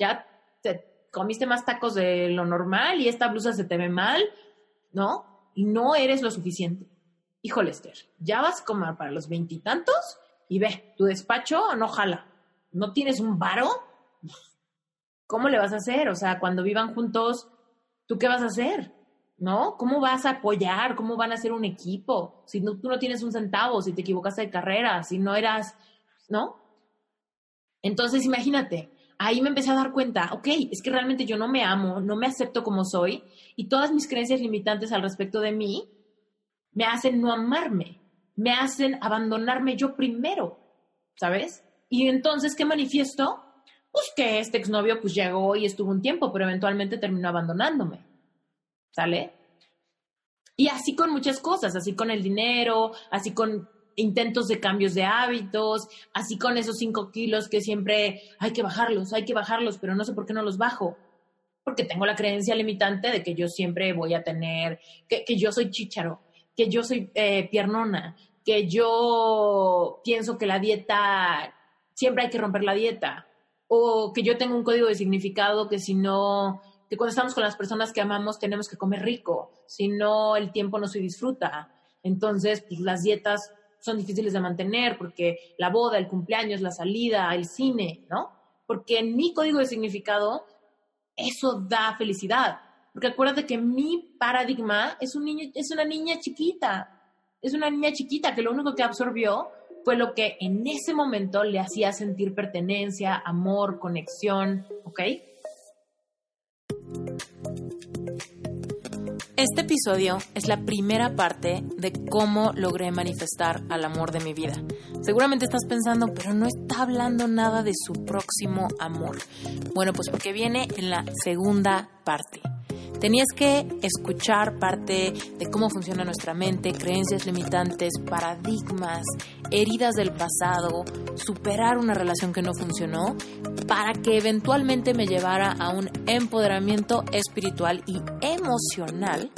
ya te comiste más tacos de lo normal y esta blusa se te ve mal, ¿no? Y no eres lo suficiente. Híjole, Esther, ya vas a comer para los veintitantos y ve, tu despacho no jala no tienes un varo, ¿cómo le vas a hacer? O sea, cuando vivan juntos, ¿tú qué vas a hacer? ¿no? ¿Cómo vas a apoyar? ¿Cómo van a ser un equipo? Si no, tú no tienes un centavo, si te equivocaste de carrera, si no eras, ¿no? Entonces, imagínate, ahí me empecé a dar cuenta, ok, es que realmente yo no me amo, no me acepto como soy y todas mis creencias limitantes al respecto de mí me hacen no amarme, me hacen abandonarme yo primero, ¿sabes? Y entonces, ¿qué manifiesto? Pues que este exnovio pues llegó y estuvo un tiempo, pero eventualmente terminó abandonándome, ¿sale? Y así con muchas cosas, así con el dinero, así con intentos de cambios de hábitos, así con esos cinco kilos que siempre hay que bajarlos, hay que bajarlos, pero no sé por qué no los bajo. Porque tengo la creencia limitante de que yo siempre voy a tener, que, yo soy chícharo, que yo soy eh, piernona, que yo pienso que la dieta, siempre hay que romper la dieta, o que yo tengo un código de significado que si no, que cuando estamos con las personas que amamos tenemos que comer rico, si no el tiempo no se disfruta. Entonces, pues las dietas son difíciles de mantener porque la boda, el cumpleaños, la salida, el cine, ¿no? Porque en mi código de significado eso da felicidad. Porque acuérdate que mi paradigma es, un niño, es una niña chiquita. Es una niña chiquita que lo único que absorbió fue lo que en ese momento le hacía sentir pertenencia, amor, conexión, ¿ok? Este episodio es la primera parte de cómo logré manifestar al amor de mi vida. Seguramente estás pensando, pero no está hablando nada de su próximo amor. Bueno, pues porque viene en la segunda parte. Tenías que escuchar parte de cómo funciona nuestra mente, creencias limitantes, paradigmas, heridas del pasado, superar una relación que no funcionó, para que eventualmente me llevara a un empoderamiento espiritual y emocional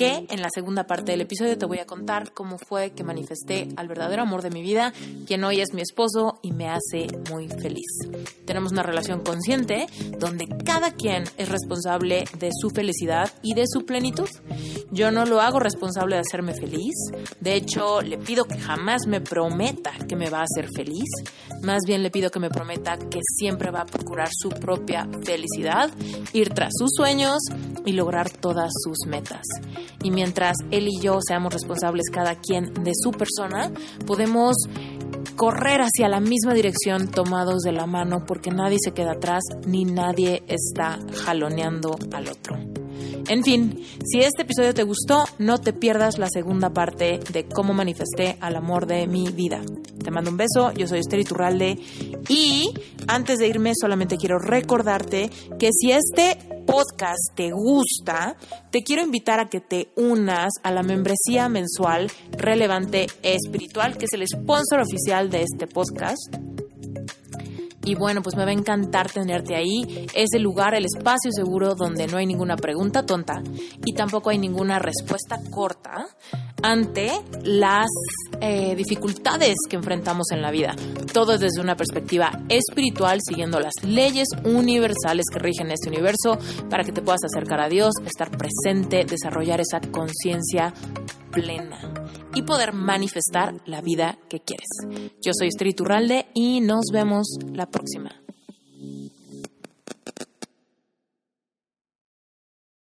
que en la segunda parte del episodio te voy a contar cómo fue que manifesté al verdadero amor de mi vida, quien hoy es mi esposo y me hace muy feliz. Tenemos una relación consciente donde cada quien es responsable de su felicidad y de su plenitud. Yo no lo hago responsable de hacerme feliz, de hecho le pido que jamás me prometa que me va a hacer feliz, más bien le pido que me prometa que siempre va a procurar su propia felicidad, ir tras sus sueños y lograr todas sus metas. Y mientras él y yo seamos responsables cada quien de su persona, podemos correr hacia la misma dirección tomados de la mano porque nadie se queda atrás ni nadie está jaloneando al otro. En fin, si este episodio te gustó, no te pierdas la segunda parte de cómo manifesté al amor de mi vida. Te mando un beso, yo soy Esther Iturralde y antes de irme solamente quiero recordarte que si este podcast te gusta, te quiero invitar a que te unas a la membresía mensual relevante espiritual, que es el sponsor oficial de este podcast. Y bueno, pues me va a encantar tenerte ahí. Es el lugar, el espacio seguro donde no hay ninguna pregunta tonta y tampoco hay ninguna respuesta corta ante las eh, dificultades que enfrentamos en la vida. Todo desde una perspectiva espiritual, siguiendo las leyes universales que rigen este universo para que te puedas acercar a Dios, estar presente, desarrollar esa conciencia plena y poder manifestar la vida que quieres. Yo soy Estri Turralde y nos vemos la próxima.